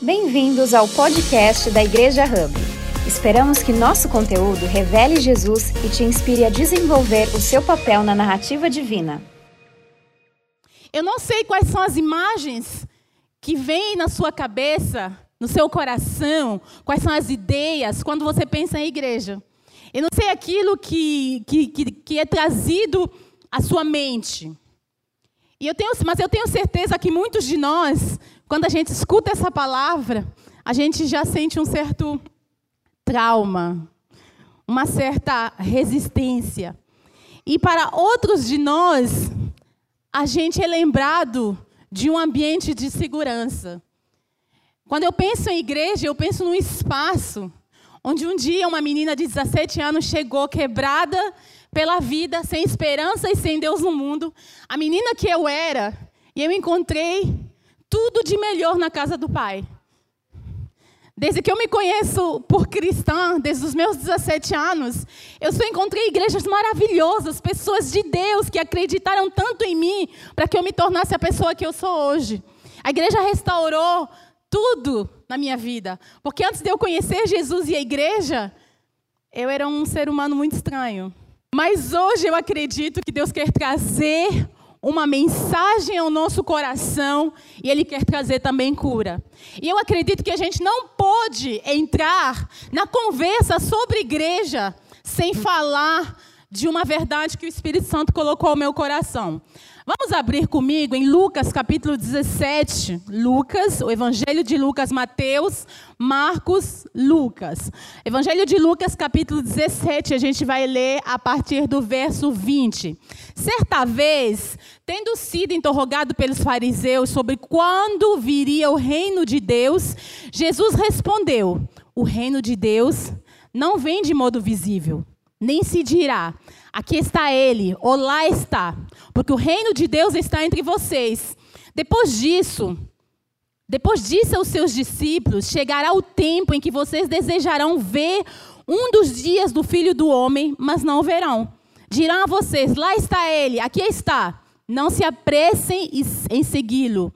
Bem-vindos ao podcast da Igreja Hub. Esperamos que nosso conteúdo revele Jesus e te inspire a desenvolver o seu papel na narrativa divina. Eu não sei quais são as imagens que vêm na sua cabeça, no seu coração, quais são as ideias quando você pensa em igreja. Eu não sei aquilo que, que, que, que é trazido à sua mente. E eu tenho, mas eu tenho certeza que muitos de nós quando a gente escuta essa palavra, a gente já sente um certo trauma, uma certa resistência. E para outros de nós, a gente é lembrado de um ambiente de segurança. Quando eu penso em igreja, eu penso num espaço onde um dia uma menina de 17 anos chegou quebrada pela vida, sem esperança e sem Deus no mundo. A menina que eu era, e eu encontrei tudo de melhor na casa do Pai. Desde que eu me conheço por cristã, desde os meus 17 anos, eu só encontrei igrejas maravilhosas, pessoas de Deus que acreditaram tanto em mim para que eu me tornasse a pessoa que eu sou hoje. A igreja restaurou tudo na minha vida, porque antes de eu conhecer Jesus e a igreja, eu era um ser humano muito estranho. Mas hoje eu acredito que Deus quer trazer uma mensagem ao nosso coração e Ele quer trazer também cura. E eu acredito que a gente não pode entrar na conversa sobre igreja sem falar de uma verdade que o Espírito Santo colocou ao meu coração. Vamos abrir comigo em Lucas capítulo 17. Lucas, o Evangelho de Lucas, Mateus, Marcos, Lucas. Evangelho de Lucas capítulo 17, a gente vai ler a partir do verso 20. Certa vez, tendo sido interrogado pelos fariseus sobre quando viria o reino de Deus, Jesus respondeu: O reino de Deus não vem de modo visível, nem se dirá Aqui está ele, ou lá está, porque o reino de Deus está entre vocês. Depois disso, depois disso aos seus discípulos, chegará o tempo em que vocês desejarão ver um dos dias do Filho do Homem, mas não o verão. Dirão a vocês: lá está ele, aqui está. Não se apressem em segui-lo.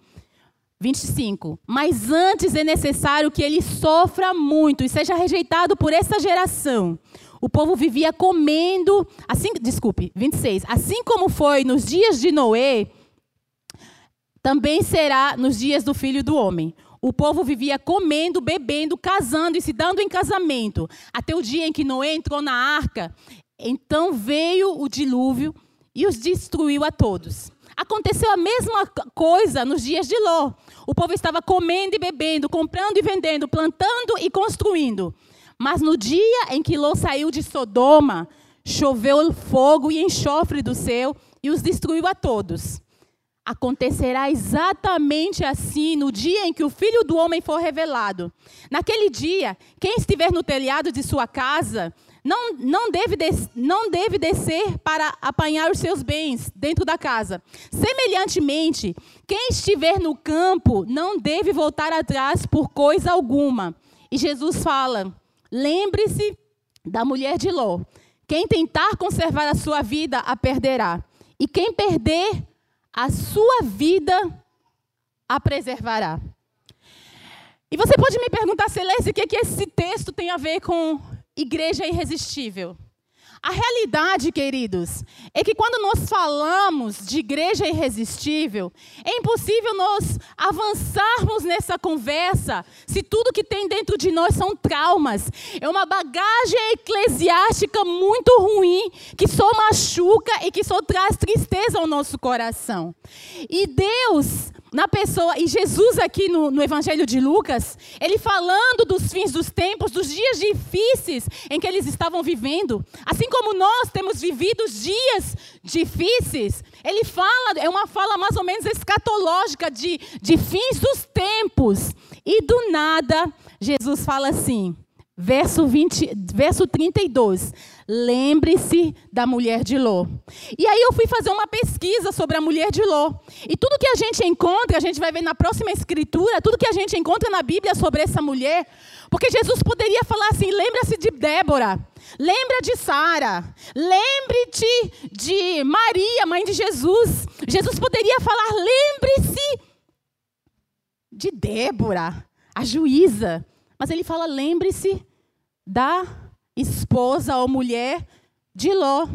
25. Mas antes é necessário que ele sofra muito e seja rejeitado por essa geração o povo vivia comendo, assim, desculpe, 26. Assim como foi nos dias de Noé, também será nos dias do filho do homem. O povo vivia comendo, bebendo, casando e se dando em casamento, até o dia em que Noé entrou na arca. Então veio o dilúvio e os destruiu a todos. Aconteceu a mesma coisa nos dias de Ló. O povo estava comendo e bebendo, comprando e vendendo, plantando e construindo. Mas no dia em que Ló saiu de Sodoma, choveu fogo e enxofre do céu e os destruiu a todos. Acontecerá exatamente assim no dia em que o filho do homem for revelado. Naquele dia, quem estiver no telhado de sua casa não, não, deve, des, não deve descer para apanhar os seus bens dentro da casa. Semelhantemente, quem estiver no campo não deve voltar atrás por coisa alguma. E Jesus fala: Lembre-se da mulher de Ló. Quem tentar conservar a sua vida, a perderá. E quem perder a sua vida, a preservará. E você pode me perguntar, Celeste, o que, é que esse texto tem a ver com igreja irresistível? A realidade, queridos, é que quando nós falamos de igreja irresistível, é impossível nós avançarmos nessa conversa se tudo que tem dentro de nós são traumas. É uma bagagem eclesiástica muito ruim, que só machuca e que só traz tristeza ao nosso coração. E Deus na pessoa, e Jesus aqui no, no, Evangelho de Lucas, ele falando dos fins dos tempos, dos dias difíceis em que eles estavam vivendo, assim como nós temos vivido dias difíceis, ele fala, é uma fala mais ou menos escatológica de, de fins dos tempos, e do nada, Jesus fala assim, verso, 20, verso 32, Lembre-se da mulher de Ló. E aí eu fui fazer uma pesquisa sobre a mulher de Ló. E tudo que a gente encontra, a gente vai ver na próxima escritura, tudo que a gente encontra na Bíblia sobre essa mulher, porque Jesus poderia falar assim: lembra-se de Débora, lembra de Sara, lembre-te de Maria, mãe de Jesus. Jesus poderia falar: lembre-se de Débora, a juíza. Mas ele fala: lembre-se da esposa ou mulher de Ló.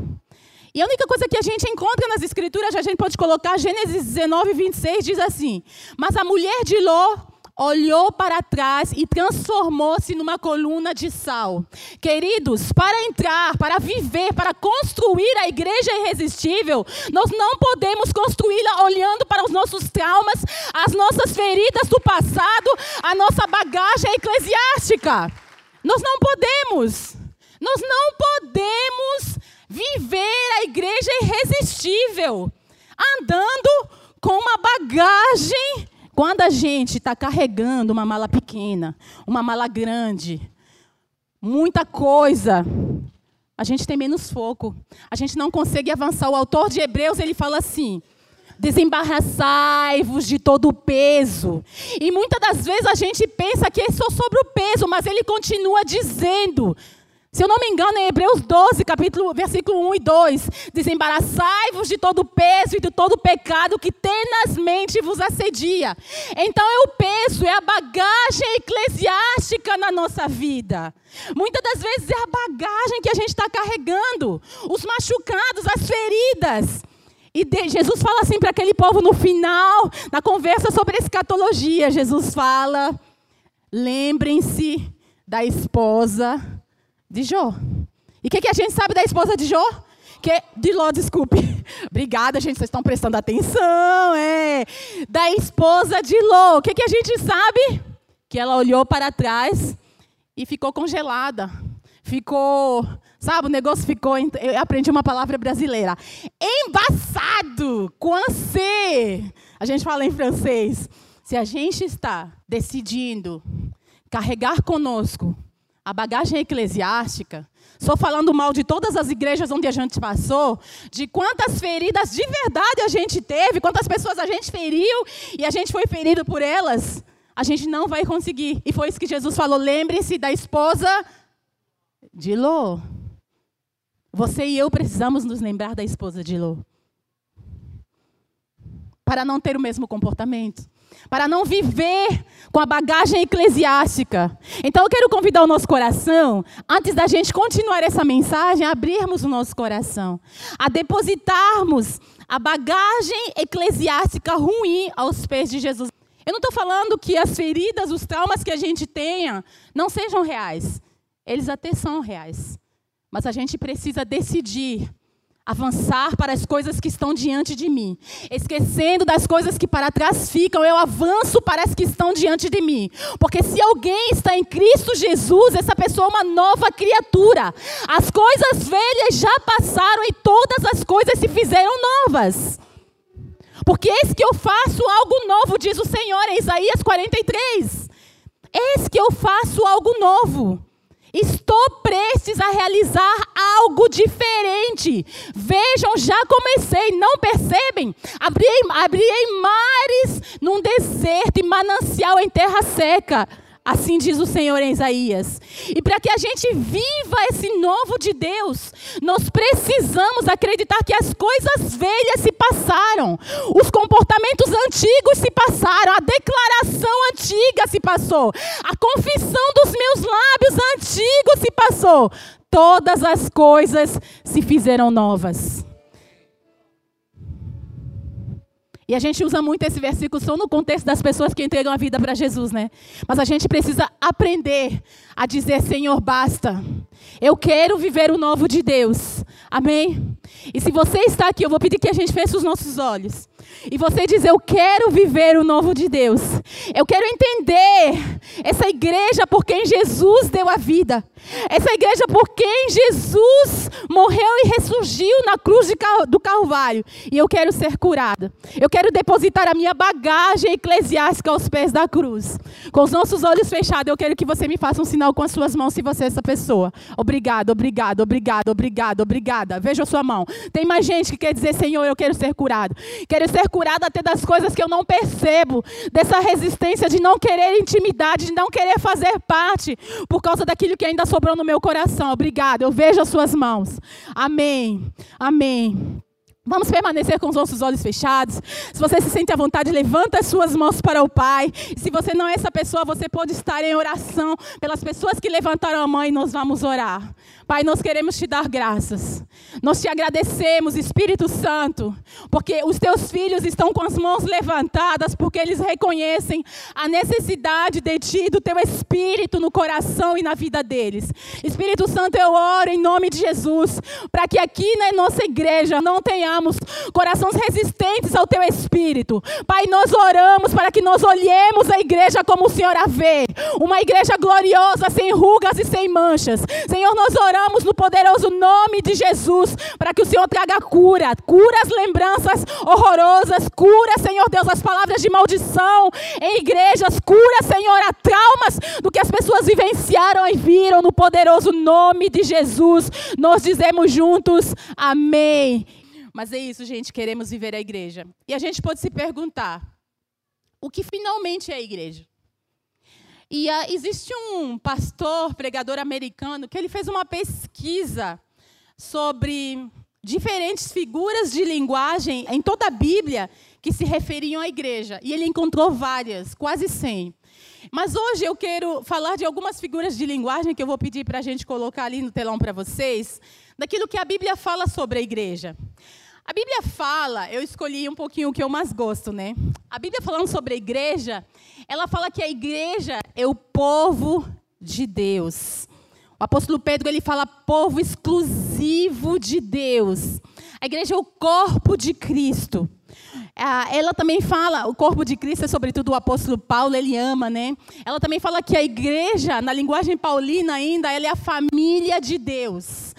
E a única coisa que a gente encontra nas escrituras, a gente pode colocar Gênesis 19, 26, diz assim: Mas a mulher de Ló olhou para trás e transformou-se numa coluna de sal. Queridos, para entrar, para viver, para construir a igreja irresistível, nós não podemos construí-la olhando para os nossos traumas, as nossas feridas do passado, a nossa bagagem eclesiástica. Nós não podemos. Nós não podemos viver a igreja irresistível andando com uma bagagem quando a gente está carregando uma mala pequena, uma mala grande, muita coisa, a gente tem menos foco. A gente não consegue avançar. O autor de Hebreus, ele fala assim: desembaraçai-vos de todo o peso. E muitas das vezes a gente pensa que é só sobre o peso, mas ele continua dizendo: se eu não me engano, em Hebreus 12, capítulo, versículo 1 e 2, desembaraçai-vos de todo o peso e de todo o pecado que tenazmente vos assedia. Então é o peso, é a bagagem eclesiástica na nossa vida. Muitas das vezes é a bagagem que a gente está carregando, os machucados, as feridas. E de, Jesus fala assim para aquele povo no final, na conversa sobre escatologia. Jesus fala: lembrem-se da esposa de Jó. E o que, que, a gente sabe da esposa de Jó? Que, de Ló, desculpe. Obrigada, gente, vocês estão prestando atenção. É. Da esposa de Ló. O que, que a gente sabe? Que ela olhou para trás e ficou congelada. Ficou, sabe, o negócio ficou. Eu aprendi uma palavra brasileira. Embaçado. Coincé. A gente fala em francês. Se a gente está decidindo carregar conosco a bagagem eclesiástica, só falando mal de todas as igrejas onde a gente passou, de quantas feridas de verdade a gente teve, quantas pessoas a gente feriu e a gente foi ferido por elas, a gente não vai conseguir. E foi isso que Jesus falou: lembre-se da esposa de Ló. Você e eu precisamos nos lembrar da esposa de Ló. Para não ter o mesmo comportamento para não viver com a bagagem eclesiástica. Então eu quero convidar o nosso coração, antes da gente continuar essa mensagem, a abrirmos o nosso coração, a depositarmos a bagagem eclesiástica ruim aos pés de Jesus. Eu não estou falando que as feridas, os traumas que a gente tenha, não sejam reais. Eles até são reais. Mas a gente precisa decidir avançar para as coisas que estão diante de mim. Esquecendo das coisas que para trás ficam, eu avanço para as que estão diante de mim. Porque se alguém está em Cristo Jesus, essa pessoa é uma nova criatura. As coisas velhas já passaram e todas as coisas se fizeram novas. Porque eis que eu faço algo novo, diz o Senhor em Isaías 43. Eis que eu faço algo novo. Estou prestes a realizar algo diferente. Vejam, já comecei, não percebem? Abrirei, abrirei mares num deserto e manancial em terra seca. Assim diz o Senhor em Isaías. E para que a gente viva esse novo de Deus, nós precisamos acreditar que as coisas velhas se passaram, os comportamentos antigos se passaram, a declaração antiga se passou, a confissão dos meus lábios antigos se passou. Todas as coisas se fizeram novas. E a gente usa muito esse versículo só no contexto das pessoas que entregam a vida para Jesus, né? Mas a gente precisa aprender a dizer: Senhor, basta. Eu quero viver o novo de Deus. Amém? E se você está aqui, eu vou pedir que a gente feche os nossos olhos. E você diz: Eu quero viver o novo de Deus. Eu quero entender essa igreja por quem Jesus deu a vida. Essa igreja por quem Jesus morreu e ressurgiu na cruz do Calvário. E eu quero ser curada. Eu quero depositar a minha bagagem eclesiástica aos pés da cruz. Com os nossos olhos fechados, eu quero que você me faça um sinal com as suas mãos se você é essa pessoa. Obrigado, obrigado, obrigado, obrigado, obrigada. Veja a sua mão. Tem mais gente que quer dizer, Senhor, eu quero ser curado. Quero ser curado até das coisas que eu não percebo. Dessa resistência de não querer intimidade, de não querer fazer parte. Por causa daquilo que ainda sobrou no meu coração. Obrigado. Eu vejo as suas mãos. Amém. Amém. Vamos permanecer com os nossos olhos fechados. Se você se sente à vontade, levanta as suas mãos para o Pai. se você não é essa pessoa, você pode estar em oração pelas pessoas que levantaram a mão e nós vamos orar. Pai, nós queremos te dar graças. Nós te agradecemos, Espírito Santo, porque os teus filhos estão com as mãos levantadas, porque eles reconhecem a necessidade de ti, do teu Espírito no coração e na vida deles. Espírito Santo, eu oro em nome de Jesus, para que aqui na nossa igreja não tenhamos corações resistentes ao teu Espírito. Pai, nós oramos para que nós olhemos a igreja como o Senhor a vê, uma igreja gloriosa, sem rugas e sem manchas. Senhor, nós oramos oramos no poderoso nome de Jesus para que o Senhor traga cura, cura as lembranças horrorosas, cura, Senhor Deus, as palavras de maldição em igrejas, cura, Senhor, a traumas do que as pessoas vivenciaram e viram no poderoso nome de Jesus. Nós dizemos juntos, amém. Mas é isso, gente, queremos viver a igreja. E a gente pode se perguntar: o que finalmente é a igreja? E uh, existe um pastor, pregador americano, que ele fez uma pesquisa sobre diferentes figuras de linguagem em toda a Bíblia que se referiam à igreja. E ele encontrou várias, quase 100. Mas hoje eu quero falar de algumas figuras de linguagem que eu vou pedir para a gente colocar ali no telão para vocês, daquilo que a Bíblia fala sobre a igreja. A Bíblia fala, eu escolhi um pouquinho o que eu mais gosto, né? A Bíblia falando sobre a igreja, ela fala que a igreja é o povo de Deus. O apóstolo Pedro ele fala povo exclusivo de Deus. A igreja é o corpo de Cristo. Ela também fala, o corpo de Cristo é sobretudo o apóstolo Paulo, ele ama, né? Ela também fala que a igreja, na linguagem paulina ainda, ela é a família de Deus.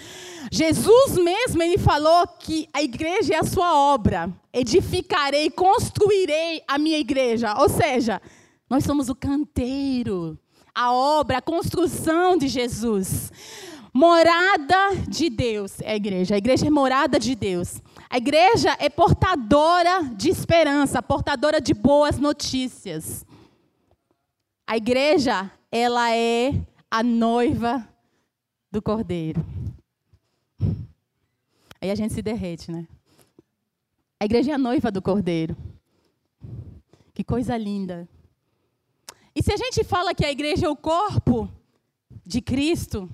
Jesus mesmo, ele falou que a igreja é a sua obra. Edificarei, construirei a minha igreja. Ou seja, nós somos o canteiro, a obra, a construção de Jesus. Morada de Deus é a igreja. A igreja é morada de Deus. A igreja é portadora de esperança, portadora de boas notícias. A igreja, ela é a noiva do Cordeiro. Aí a gente se derrete, né? A igreja é a noiva do cordeiro. Que coisa linda. E se a gente fala que a igreja é o corpo de Cristo,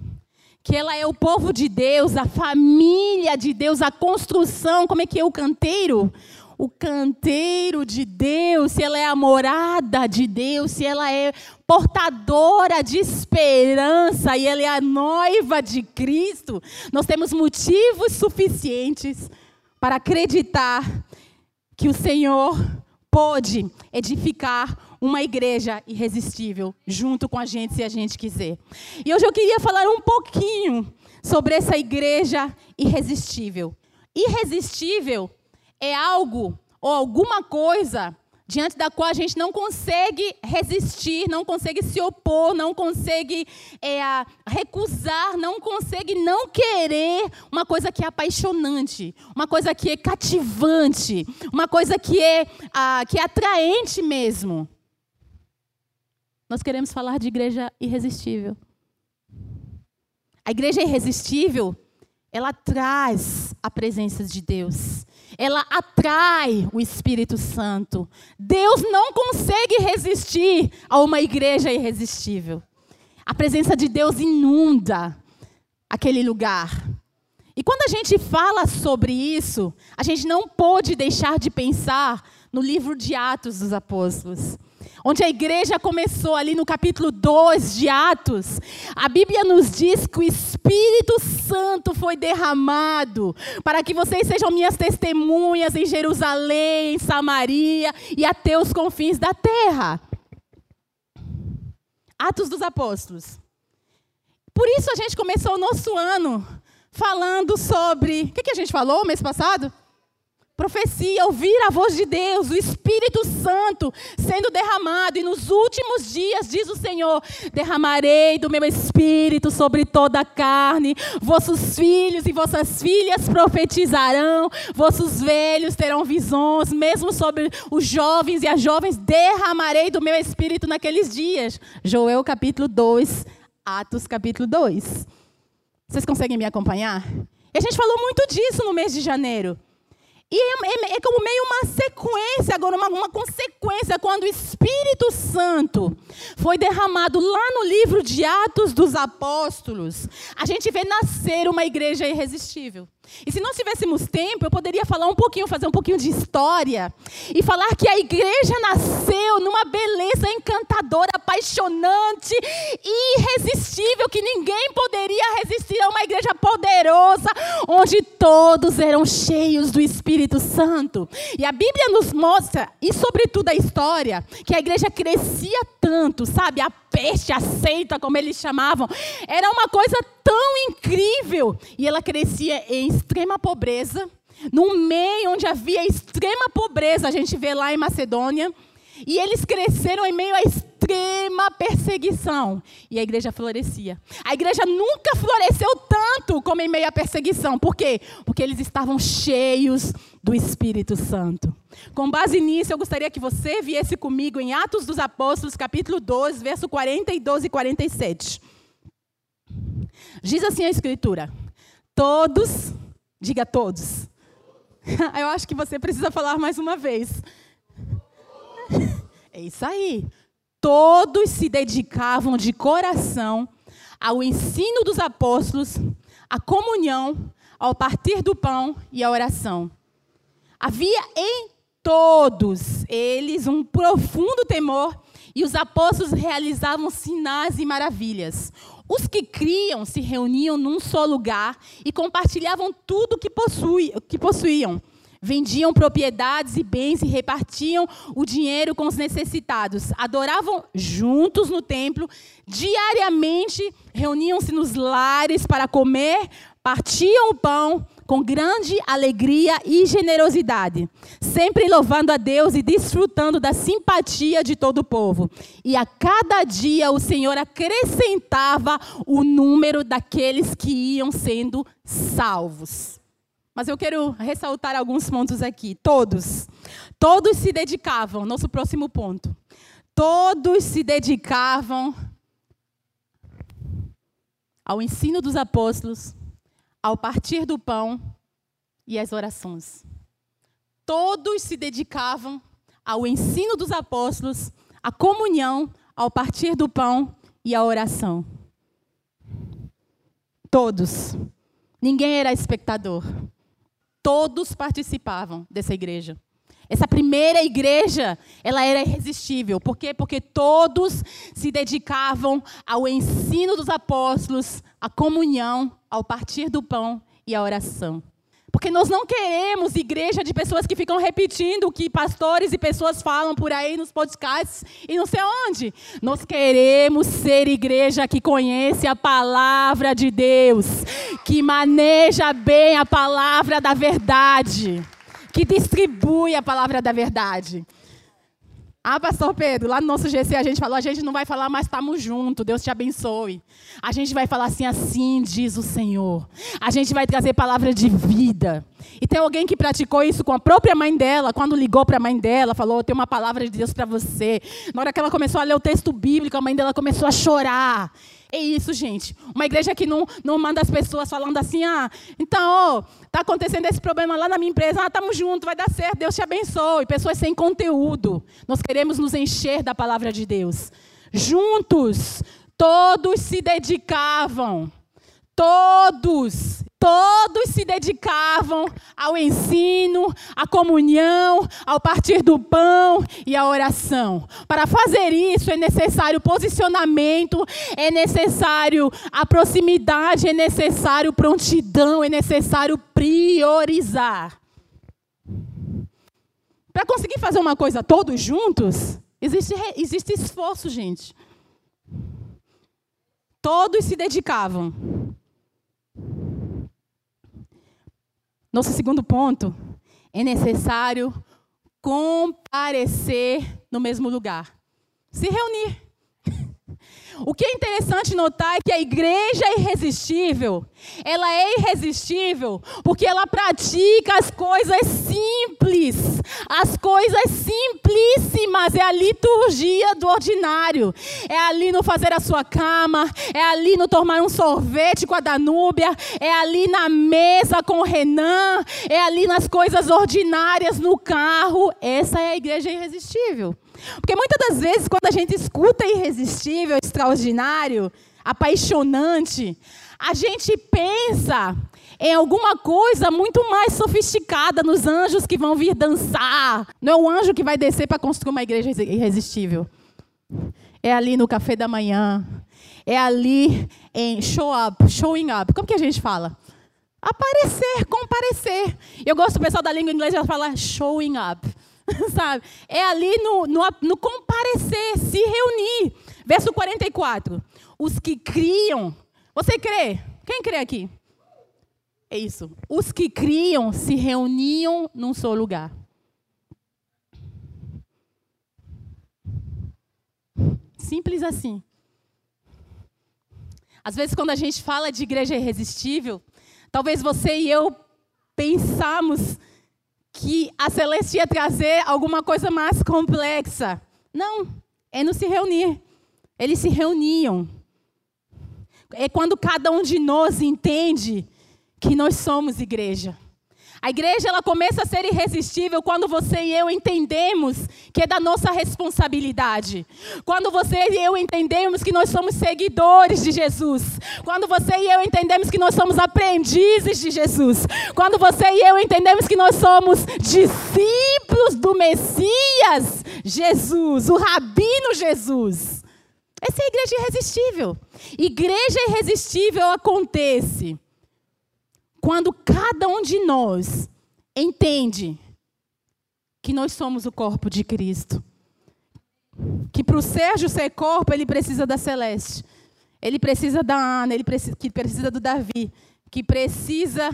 que ela é o povo de Deus, a família de Deus, a construção, como é que é o canteiro? O canteiro de Deus, se ela é a morada de Deus, se ela é portadora de esperança e ela é a noiva de Cristo, nós temos motivos suficientes para acreditar que o Senhor pode edificar uma igreja irresistível junto com a gente, se a gente quiser. E hoje eu queria falar um pouquinho sobre essa igreja irresistível. Irresistível é algo ou alguma coisa diante da qual a gente não consegue resistir, não consegue se opor, não consegue é, recusar, não consegue não querer uma coisa que é apaixonante, uma coisa que é cativante, uma coisa que é, que é atraente mesmo. Nós queremos falar de igreja irresistível. A igreja irresistível, ela traz a presença de Deus ela atrai o Espírito Santo. Deus não consegue resistir a uma igreja irresistível. A presença de Deus inunda aquele lugar. E quando a gente fala sobre isso, a gente não pode deixar de pensar no livro de Atos dos Apóstolos onde a igreja começou ali no capítulo 2 de Atos, a Bíblia nos diz que o Espírito Santo foi derramado para que vocês sejam minhas testemunhas em Jerusalém, em Samaria e até os confins da terra. Atos dos Apóstolos. Por isso a gente começou o nosso ano falando sobre. O que, que a gente falou mês passado? Profecia, ouvir a voz de Deus, o Espírito Santo sendo derramado. E nos últimos dias, diz o Senhor: derramarei do meu Espírito sobre toda a carne. Vossos filhos e vossas filhas profetizarão. Vossos velhos terão visões. Mesmo sobre os jovens e as jovens, derramarei do meu Espírito naqueles dias. Joel capítulo 2, Atos capítulo 2. Vocês conseguem me acompanhar? E a gente falou muito disso no mês de janeiro. E é, é, é, como meio uma sequência, agora uma, uma consequência, quando o Espírito Santo foi derramado lá no livro de Atos dos Apóstolos, a gente vê nascer uma igreja irresistível. E se nós tivéssemos tempo, eu poderia falar um pouquinho, fazer um pouquinho de história e falar que a igreja nasceu numa beleza encantadora, apaixonante, irresistível, que ninguém poderia resistir a uma igreja poderosa, onde todos eram cheios do Espírito Santo. E a Bíblia nos mostra, e sobretudo a história, que a igreja crescia tanto, sabe? A peste, a seita, como eles chamavam, era uma coisa tão incrível. E ela crescia em extrema pobreza, num meio onde havia extrema pobreza, a gente vê lá em Macedônia. E eles cresceram em meio a extrema perseguição. E a igreja florescia. A igreja nunca floresceu tanto como em meio à perseguição. Por quê? Porque eles estavam cheios do Espírito Santo. Com base nisso, eu gostaria que você viesse comigo em Atos dos Apóstolos, capítulo 12, verso 42 e 47. Diz assim a Escritura: Todos, diga todos. Eu acho que você precisa falar mais uma vez. É isso aí. Todos se dedicavam de coração ao ensino dos apóstolos, à comunhão, ao partir do pão e à oração. Havia em todos eles um profundo temor e os apóstolos realizavam sinais e maravilhas. Os que criam se reuniam num só lugar e compartilhavam tudo que, que possuíam. Vendiam propriedades e bens e repartiam o dinheiro com os necessitados. Adoravam juntos no templo, diariamente reuniam-se nos lares para comer, partiam o pão com grande alegria e generosidade, sempre louvando a Deus e desfrutando da simpatia de todo o povo. E a cada dia o Senhor acrescentava o número daqueles que iam sendo salvos. Mas eu quero ressaltar alguns pontos aqui. Todos. Todos se dedicavam. Nosso próximo ponto. Todos se dedicavam ao ensino dos apóstolos, ao partir do pão e às orações. Todos se dedicavam ao ensino dos apóstolos, à comunhão, ao partir do pão e à oração. Todos. Ninguém era espectador. Todos participavam dessa igreja. Essa primeira igreja, ela era irresistível. Por quê? Porque todos se dedicavam ao ensino dos apóstolos, à comunhão, ao partir do pão e à oração. Porque nós não queremos igreja de pessoas que ficam repetindo o que pastores e pessoas falam por aí nos podcasts e não sei onde. Nós queremos ser igreja que conhece a palavra de Deus, que maneja bem a palavra da verdade que distribui a palavra da verdade. Ah, pastor Pedro, lá no nosso GC a gente falou, a gente não vai falar, mas estamos juntos, Deus te abençoe. A gente vai falar assim, assim diz o Senhor. A gente vai trazer palavra de vida. E tem alguém que praticou isso com a própria mãe dela, quando ligou para a mãe dela, falou, tem uma palavra de Deus para você. Na hora que ela começou a ler o texto bíblico, a mãe dela começou a chorar. É isso, gente. Uma igreja que não, não manda as pessoas falando assim, ah, então, está acontecendo esse problema lá na minha empresa, ah, estamos juntos, vai dar certo, Deus te abençoe. Pessoas sem conteúdo. Nós queremos nos encher da palavra de Deus. Juntos, todos se dedicavam. Todos Todos se dedicavam ao ensino, à comunhão, ao partir do pão e à oração. Para fazer isso é necessário posicionamento, é necessário a proximidade, é necessário prontidão, é necessário priorizar. Para conseguir fazer uma coisa todos juntos, existe, existe esforço, gente. Todos se dedicavam. Nosso segundo ponto, é necessário comparecer no mesmo lugar. Se reunir. O que é interessante notar é que a igreja é irresistível. Ela é irresistível porque ela pratica as coisas simples, as coisas simplíssimas. É a liturgia do ordinário. É ali no fazer a sua cama, é ali no tomar um sorvete com a Danúbia, é ali na mesa com o Renan, é ali nas coisas ordinárias no carro. Essa é a igreja irresistível. Porque muitas das vezes, quando a gente escuta irresistível, extraordinário, apaixonante, a gente pensa em alguma coisa muito mais sofisticada nos anjos que vão vir dançar. Não é o anjo que vai descer para construir uma igreja irresistível. É ali no café da manhã. É ali em show up, showing up. Como que a gente fala? Aparecer, comparecer. Eu gosto do pessoal da língua inglesa falar showing up. sabe? É ali no, no, no comparecer, se reunir. Verso 44. Os que criam. Você crê? Quem crê aqui? É isso. Os que criam se reuniam num só lugar. Simples assim. Às vezes, quando a gente fala de igreja irresistível, talvez você e eu pensamos que a Celeste ia trazer alguma coisa mais complexa. Não, é no se reunir. Eles se reuniam. É quando cada um de nós entende que nós somos igreja. A igreja ela começa a ser irresistível quando você e eu entendemos que é da nossa responsabilidade. Quando você e eu entendemos que nós somos seguidores de Jesus. Quando você e eu entendemos que nós somos aprendizes de Jesus. Quando você e eu entendemos que nós somos discípulos do Messias Jesus, o Rabino Jesus. Essa é a igreja irresistível. Igreja irresistível acontece quando cada um de nós entende que nós somos o corpo de Cristo. Que para o Sérgio ser corpo, ele precisa da Celeste. Ele precisa da Ana, ele precisa, que precisa do Davi. Que precisa,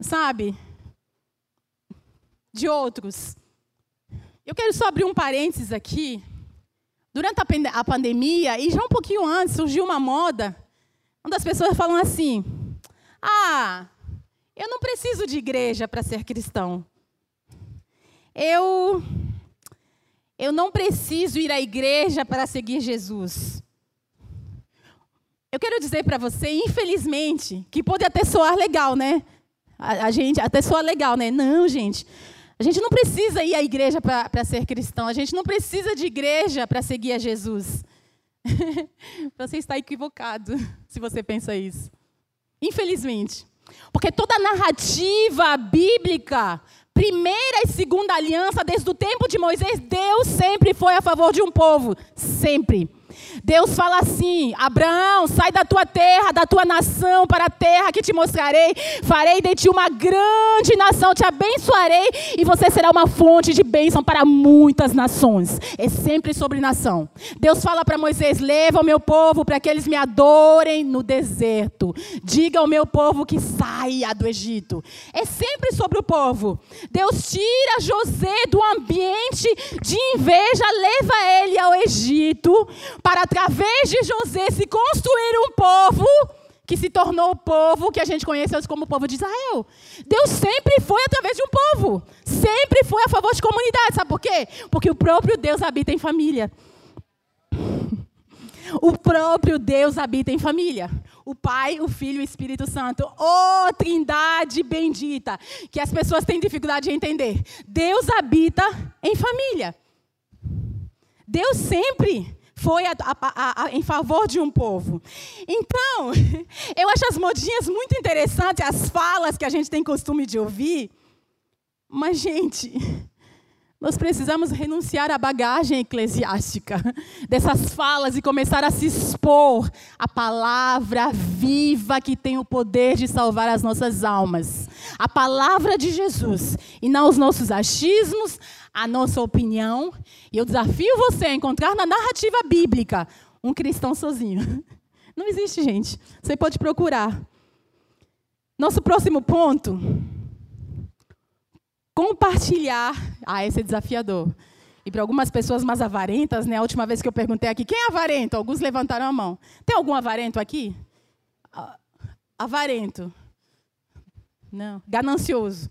sabe, de outros. Eu quero só abrir um parênteses aqui. Durante a pandemia, e já um pouquinho antes, surgiu uma moda, onde as pessoas falam assim: ah, eu não preciso de igreja para ser cristão. Eu eu não preciso ir à igreja para seguir Jesus. Eu quero dizer para você, infelizmente, que pode até soar legal, né? A, a, gente até soar legal, né? Não, gente. A gente não precisa ir à igreja para ser cristão. A gente não precisa de igreja para seguir a Jesus. você está equivocado se você pensa isso. Infelizmente. Porque toda a narrativa bíblica, primeira e segunda aliança, desde o tempo de Moisés, Deus sempre foi a favor de um povo. Sempre. Deus fala assim: Abraão, sai da tua terra, da tua nação, para a terra que te mostrarei. Farei de ti uma grande nação, te abençoarei e você será uma fonte de bênção para muitas nações. É sempre sobre nação. Deus fala para Moisés: leva o meu povo para que eles me adorem no deserto. Diga ao meu povo que saia do Egito. É sempre sobre o povo. Deus tira José do ambiente de inveja, leva ele ao Egito para através de José se construir um povo que se tornou o povo que a gente conhece hoje como o povo de Israel. Deus sempre foi através de um povo. Sempre foi a favor de comunidade. Sabe por quê? Porque o próprio Deus habita em família. O próprio Deus habita em família. O Pai, o Filho e o Espírito Santo. Oh, trindade bendita. Que as pessoas têm dificuldade de entender. Deus habita em família. Deus sempre foi a, a, a, em favor de um povo. Então, eu acho as modinhas muito interessantes, as falas que a gente tem costume de ouvir. Mas, gente, nós precisamos renunciar à bagagem eclesiástica dessas falas e começar a se expor à palavra viva que tem o poder de salvar as nossas almas. A palavra de Jesus e não os nossos achismos, a nossa opinião. E eu desafio você a encontrar na narrativa bíblica um cristão sozinho. Não existe, gente. Você pode procurar. Nosso próximo ponto. Compartilhar. Ah, esse é desafiador. E para algumas pessoas mais avarentas, né? A última vez que eu perguntei aqui, quem é avarento? Alguns levantaram a mão. Tem algum avarento aqui? Avarento. Não. Ganancioso.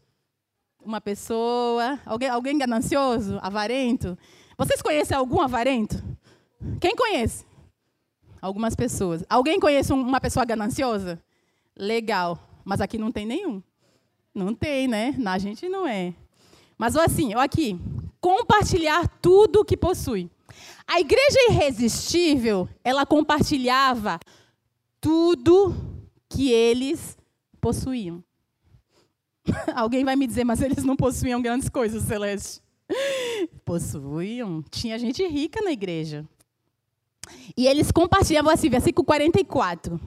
Uma pessoa. Alguém, alguém ganancioso? Avarento? Vocês conhecem algum avarento? Quem conhece? Algumas pessoas. Alguém conhece uma pessoa gananciosa? Legal. Mas aqui não tem nenhum. Não tem, né? Na gente não é. Mas assim, ó aqui, compartilhar tudo o que possui. A igreja irresistível, ela compartilhava tudo que eles possuíam. Alguém vai me dizer, mas eles não possuíam grandes coisas, Celeste. Possuíam. Tinha gente rica na igreja. E eles compartilhavam assim, versículo 44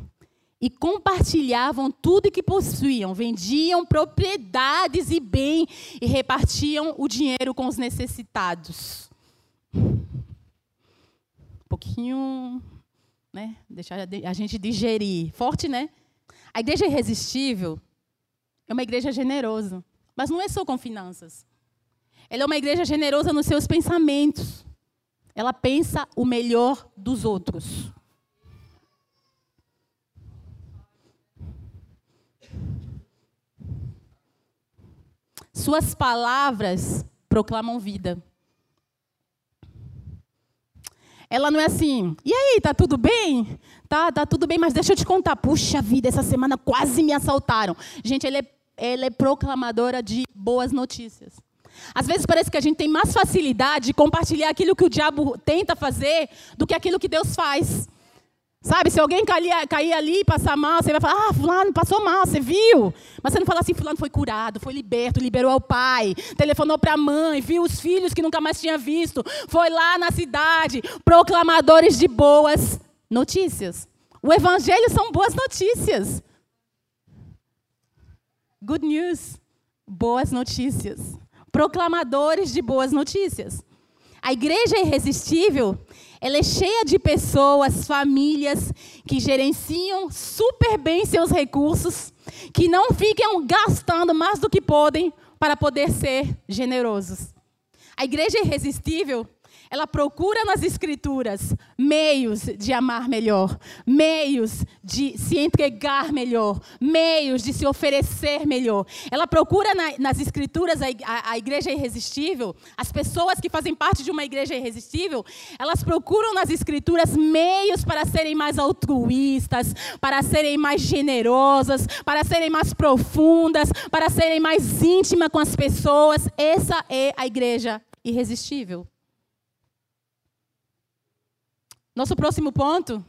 e compartilhavam tudo que possuíam, vendiam propriedades e bem e repartiam o dinheiro com os necessitados. Um pouquinho, né? Deixar a gente digerir. Forte, né? A igreja irresistível é uma igreja generosa, mas não é só com finanças. Ela é uma igreja generosa nos seus pensamentos. Ela pensa o melhor dos outros. Suas palavras proclamam vida. Ela não é assim, e aí, tá tudo bem? Tá, tá tudo bem, mas deixa eu te contar. Puxa vida, essa semana quase me assaltaram. Gente, ela é, ela é proclamadora de boas notícias. Às vezes parece que a gente tem mais facilidade de compartilhar aquilo que o diabo tenta fazer do que aquilo que Deus faz. Sabe, se alguém cair, cair ali e passar mal, você vai falar, ah, fulano passou mal, você viu? Mas você não fala assim, fulano foi curado, foi liberto, liberou ao pai, telefonou para a mãe, viu os filhos que nunca mais tinha visto, foi lá na cidade, proclamadores de boas notícias. O evangelho são boas notícias. Good news, boas notícias. Proclamadores de boas notícias. A igreja é irresistível ela é cheia de pessoas, famílias que gerenciam super bem seus recursos, que não ficam gastando mais do que podem para poder ser generosos. A igreja irresistível ela procura nas Escrituras meios de amar melhor, meios de se entregar melhor, meios de se oferecer melhor. Ela procura na, nas Escrituras a, a, a igreja irresistível, as pessoas que fazem parte de uma igreja irresistível, elas procuram nas Escrituras meios para serem mais altruístas, para serem mais generosas, para serem mais profundas, para serem mais íntimas com as pessoas. Essa é a igreja irresistível. Nosso próximo ponto,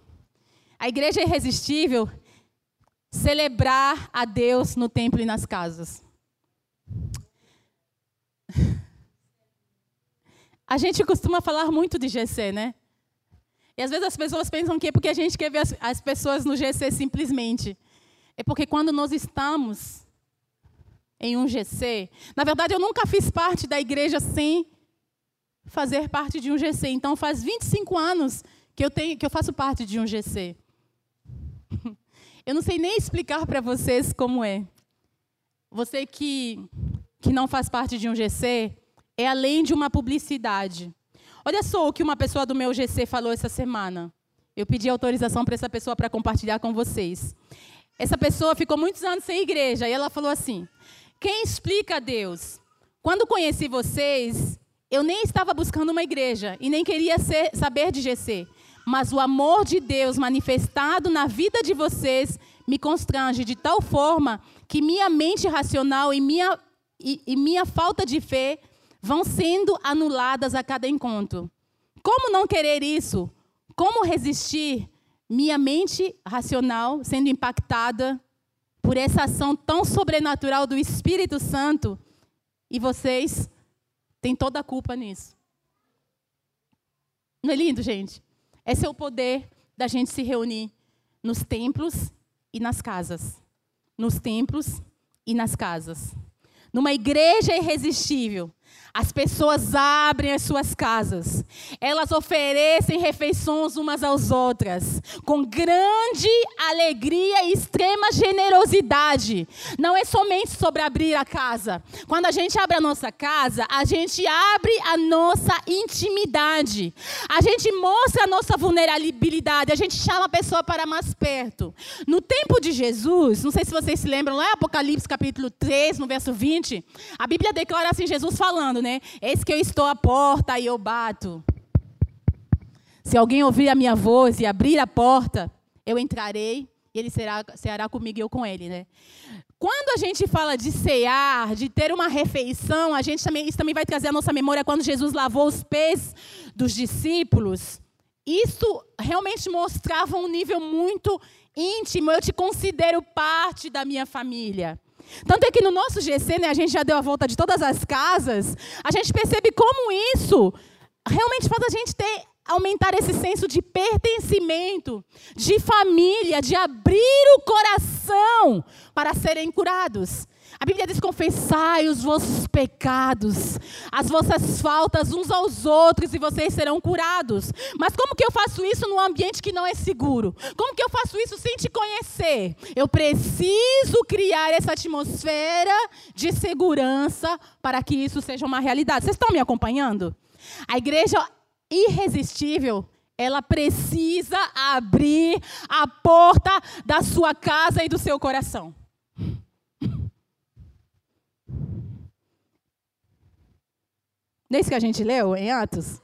a igreja é irresistível, celebrar a Deus no templo e nas casas. A gente costuma falar muito de GC, né? E às vezes as pessoas pensam que é porque a gente quer ver as, as pessoas no GC simplesmente. É porque quando nós estamos em um GC, na verdade eu nunca fiz parte da igreja sem fazer parte de um GC. Então faz 25 anos que eu, tenho, que eu faço parte de um GC. Eu não sei nem explicar para vocês como é. Você que, que não faz parte de um GC, é além de uma publicidade. Olha só o que uma pessoa do meu GC falou essa semana. Eu pedi autorização para essa pessoa para compartilhar com vocês. Essa pessoa ficou muitos anos sem igreja e ela falou assim: Quem explica a Deus? Quando conheci vocês, eu nem estava buscando uma igreja e nem queria ser, saber de GC. Mas o amor de Deus manifestado na vida de vocês me constrange de tal forma que minha mente racional e minha, e, e minha falta de fé vão sendo anuladas a cada encontro. Como não querer isso? Como resistir minha mente racional sendo impactada por essa ação tão sobrenatural do Espírito Santo e vocês têm toda a culpa nisso? Não é lindo, gente? Esse é o poder da gente se reunir nos templos e nas casas. Nos templos e nas casas. Numa igreja irresistível, As pessoas abrem as suas casas. Elas oferecem refeições umas às outras, com grande alegria e extrema generosidade. Não é somente sobre abrir a casa. Quando a gente abre a nossa casa, a gente abre a nossa intimidade. A gente mostra a nossa vulnerabilidade. A gente chama a pessoa para mais perto. No tempo de Jesus, não sei se vocês se lembram, lá em Apocalipse capítulo 3, no verso 20, a Bíblia declara assim: Jesus falando, né? Eis que eu estou à porta e eu bato. Se alguém ouvir a minha voz e abrir a porta, eu entrarei e ele será, será comigo e eu com ele, né? Quando a gente fala de cear, de ter uma refeição, a gente também, isso também vai trazer a nossa memória quando Jesus lavou os pés dos discípulos. Isso realmente mostrava um nível muito íntimo. Eu te considero parte da minha família. Tanto é que no nosso GC, né, a gente já deu a volta de todas as casas, a gente percebe como isso realmente faz a gente ter aumentar esse senso de pertencimento, de família, de abrir o coração para serem curados. A Bíblia diz: confessai os vossos pecados, as vossas faltas uns aos outros e vocês serão curados. Mas como que eu faço isso num ambiente que não é seguro? Como que eu faço isso sem te conhecer? Eu preciso criar essa atmosfera de segurança para que isso seja uma realidade. Vocês estão me acompanhando? A igreja irresistível ela precisa abrir a porta da sua casa e do seu coração. Isso que a gente leu em Atos?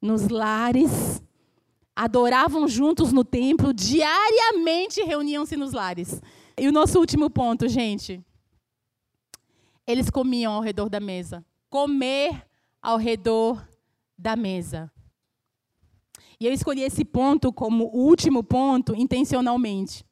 Nos lares, adoravam juntos no templo, diariamente reuniam-se nos lares. E o nosso último ponto, gente. Eles comiam ao redor da mesa. Comer ao redor da mesa. E eu escolhi esse ponto como último ponto intencionalmente.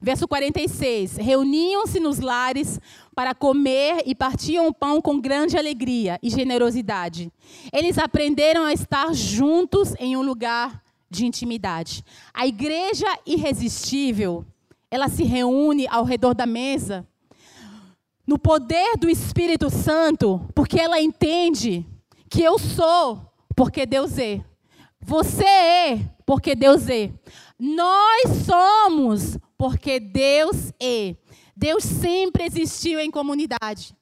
Verso 46: Reuniam-se nos lares para comer e partiam o pão com grande alegria e generosidade. Eles aprenderam a estar juntos em um lugar de intimidade. A igreja irresistível, ela se reúne ao redor da mesa no poder do Espírito Santo, porque ela entende que eu sou porque Deus é. Você é porque Deus é. Nós somos porque Deus é. Deus sempre existiu em comunidade.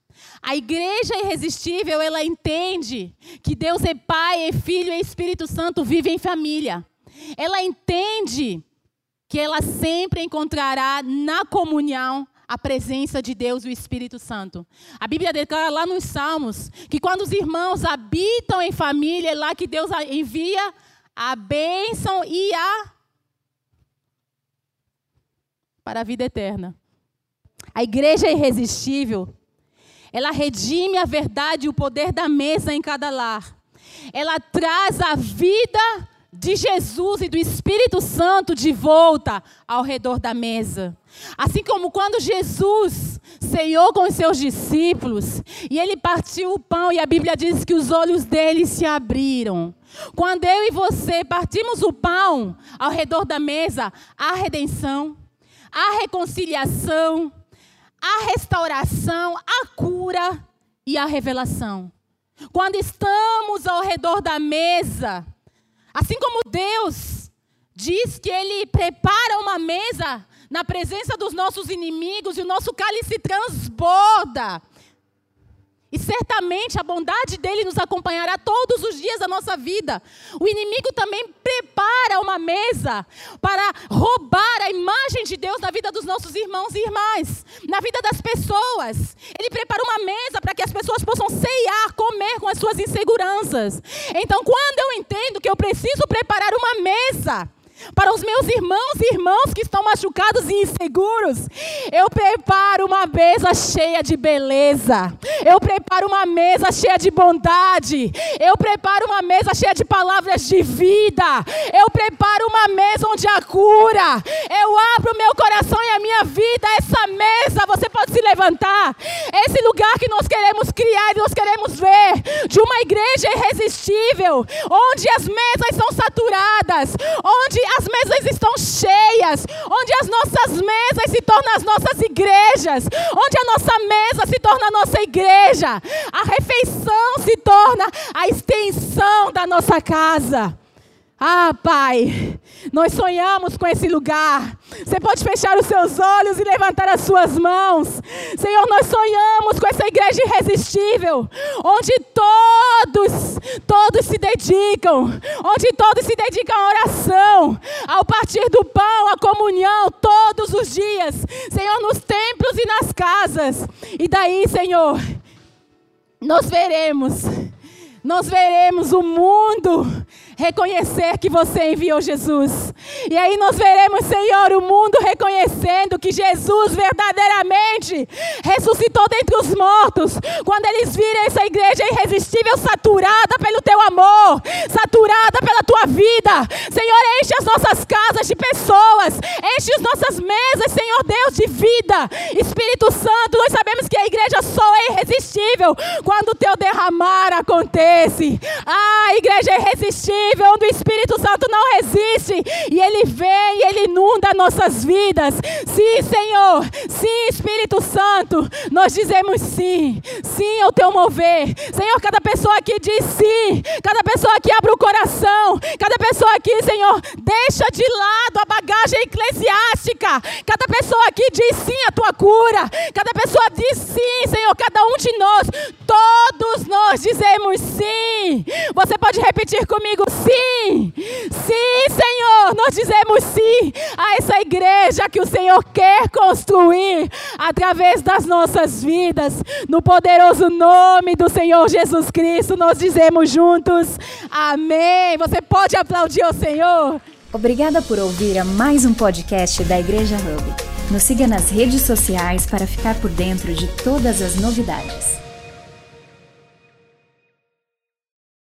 A igreja irresistível, ela entende que Deus é Pai, é Filho e Espírito Santo vive em família. Ela entende que ela sempre encontrará na comunhão a presença de Deus e o Espírito Santo. A Bíblia declara lá nos Salmos que quando os irmãos habitam em família, é lá que Deus envia a bênção e a para a vida eterna. A igreja é irresistível. Ela redime a verdade e o poder da mesa em cada lar. Ela traz a vida de Jesus e do Espírito Santo de volta ao redor da mesa. Assim como quando Jesus ceiou com os seus discípulos e ele partiu o pão e a Bíblia diz que os olhos dele se abriram. Quando eu e você partimos o pão ao redor da mesa, há redenção, há reconciliação, há restauração, a cura e a revelação. Quando estamos ao redor da mesa, assim como Deus diz que Ele prepara uma mesa na presença dos nossos inimigos e o nosso cálice transborda. E certamente a bondade dele nos acompanhará todos os dias da nossa vida. O inimigo também prepara uma mesa para roubar a imagem de Deus na vida dos nossos irmãos e irmãs, na vida das pessoas. Ele prepara uma mesa para que as pessoas possam ceiar, comer com as suas inseguranças. Então, quando eu entendo que eu preciso preparar uma mesa, para os meus irmãos e irmãs que estão machucados e inseguros, eu preparo uma mesa cheia de beleza. Eu preparo uma mesa cheia de bondade. Eu preparo uma mesa cheia de palavras de vida. Eu preparo uma mesa onde há cura. Eu abro o meu coração e a minha vida. Essa mesa, você pode se levantar. Esse lugar que nós queremos criar e nós queremos ver de uma igreja irresistível, onde as mesas são saturadas, onde as mesas estão cheias onde as nossas mesas se tornam as nossas igrejas, onde a nossa mesa se torna a nossa igreja, a refeição se torna a extensão da nossa casa. Ah, Pai, nós sonhamos com esse lugar. Você pode fechar os seus olhos e levantar as suas mãos. Senhor, nós sonhamos com essa igreja irresistível, onde todos, todos se dedicam, onde todos se dedicam à oração, ao partir do pão, à comunhão, todos os dias. Senhor, nos templos e nas casas. E daí, Senhor, nós veremos, nós veremos o mundo reconhecer que você enviou Jesus. E aí nós veremos, Senhor, o mundo reconhecendo que Jesus verdadeiramente ressuscitou dentre os mortos. Quando eles virem essa igreja irresistível, saturada pelo teu amor, saturada pela tua vida. Senhor, enche as nossas casas de pessoas, enche as nossas mesas, Senhor Deus, de vida. Espírito Santo, nós sabemos que a igreja só é irresistível quando o teu derramar acontece. Ah, igreja é irresistível onde o Espírito Santo não resiste e ele vem e ele inunda nossas vidas. Sim, Senhor, sim, Espírito Santo, nós dizemos sim, sim ao teu mover. Senhor, cada pessoa aqui diz sim, cada pessoa aqui abre o coração, cada pessoa aqui, Senhor, deixa de lado a bagagem eclesiástica. Cada pessoa aqui diz sim à tua cura, cada pessoa diz sim, Senhor, cada um de nós, todos nós dizemos sim. Você pode repetir comigo: sim, sim, Senhor, nós dizemos sim a essa igreja que o Senhor quer construir através das nossas vidas. No poderoso nome do Senhor Jesus Cristo, nós dizemos juntos: Amém. Você pode aplaudir ao Senhor? Obrigada por ouvir a mais um podcast da Igreja Hub. Nos siga nas redes sociais para ficar por dentro de todas as novidades.